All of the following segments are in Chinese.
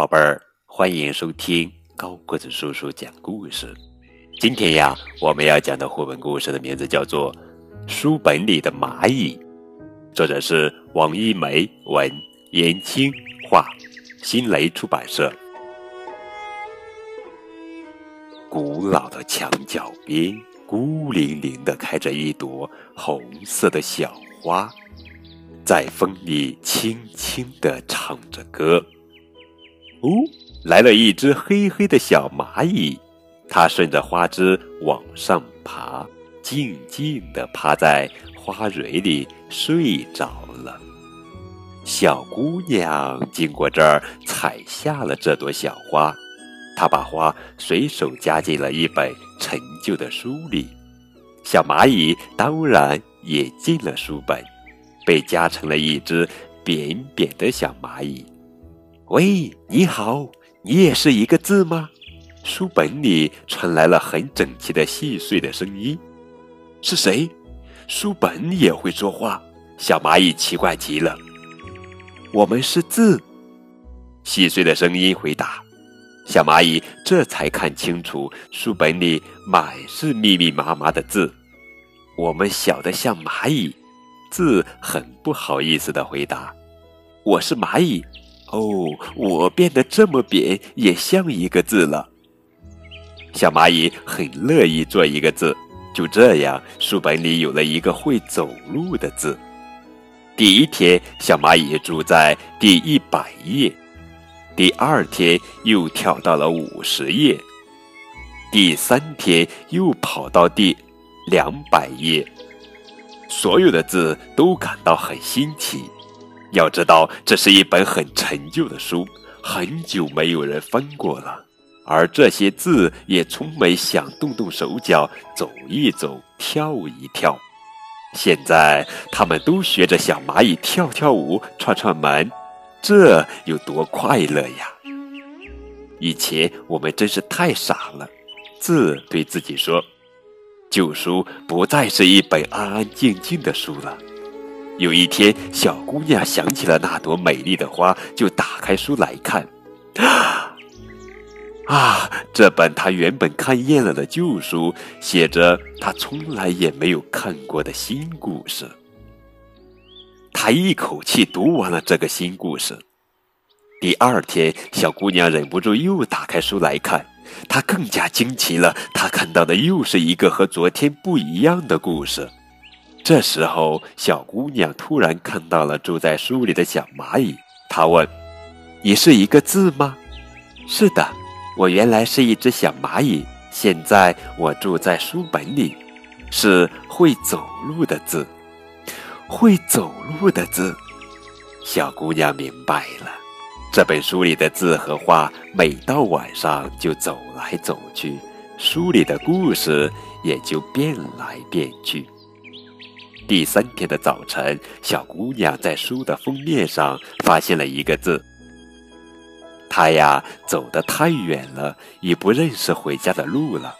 宝贝儿，欢迎收听高个子叔叔讲故事。今天呀，我们要讲的绘本故事的名字叫做《书本里的蚂蚁》，作者是王一梅，文言青画，新蕾出版社。古老的墙角边，孤零零的开着一朵红色的小花，在风里轻轻的唱着歌。哦，来了一只黑黑的小蚂蚁，它顺着花枝往上爬，静静地趴在花蕊里睡着了。小姑娘经过这儿，采下了这朵小花。她把花随手夹进了一本陈旧的书里，小蚂蚁当然也进了书本，被夹成了一只扁扁的小蚂蚁。喂，你好，你也是一个字吗？书本里传来了很整齐的细碎的声音。是谁？书本也会说话？小蚂蚁奇怪极了。我们是字。细碎的声音回答。小蚂蚁这才看清楚，书本里满是密密麻麻的字。我们小得像蚂蚁，字很不好意思的回答：“我是蚂蚁。”哦，我变得这么扁，也像一个字了。小蚂蚁很乐意做一个字，就这样，书本里有了一个会走路的字。第一天，小蚂蚁住在第一百页。第二天又跳到了五十页，第三天又跑到第两百页，所有的字都感到很新奇。要知道，这是一本很陈旧的书，很久没有人翻过了，而这些字也从没想动动手脚，走一走，跳一跳。现在，他们都学着小蚂蚁跳跳舞，串串门。这有多快乐呀！以前我们真是太傻了。字对自己说：“旧书不再是一本安安静静的书了。”有一天，小姑娘想起了那朵美丽的花，就打开书来看。啊！这本她原本看厌了的旧书，写着她从来也没有看过的新故事。他一口气读完了这个新故事。第二天，小姑娘忍不住又打开书来看，她更加惊奇了。她看到的又是一个和昨天不一样的故事。这时候，小姑娘突然看到了住在书里的小蚂蚁。她问：“你是一个字吗？”“是的，我原来是一只小蚂蚁，现在我住在书本里，是会走路的字。”会走路的字，小姑娘明白了。这本书里的字和画，每到晚上就走来走去，书里的故事也就变来变去。第三天的早晨，小姑娘在书的封面上发现了一个字。她呀，走得太远了，已不认识回家的路了。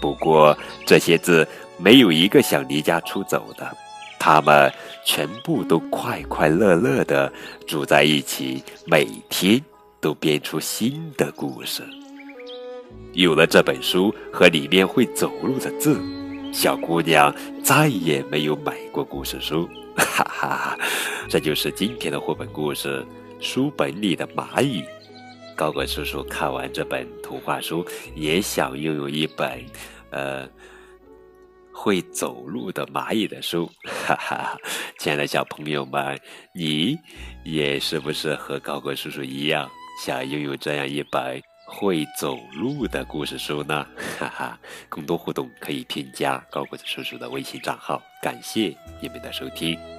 不过，这些字没有一个想离家出走的。他们全部都快快乐乐的住在一起，每天都编出新的故事。有了这本书和里面会走路的字，小姑娘再也没有买过故事书。哈哈，这就是今天的绘本故事《书本里的蚂蚁》。高个叔叔看完这本图画书，也想拥有一本，呃。会走路的蚂蚁的书，哈哈！亲爱的小朋友们，你也是不是和高个叔叔一样，想拥有这样一本会走路的故事书呢？哈哈！更多互动可以添加高个子叔叔的微信账号。感谢你们的收听。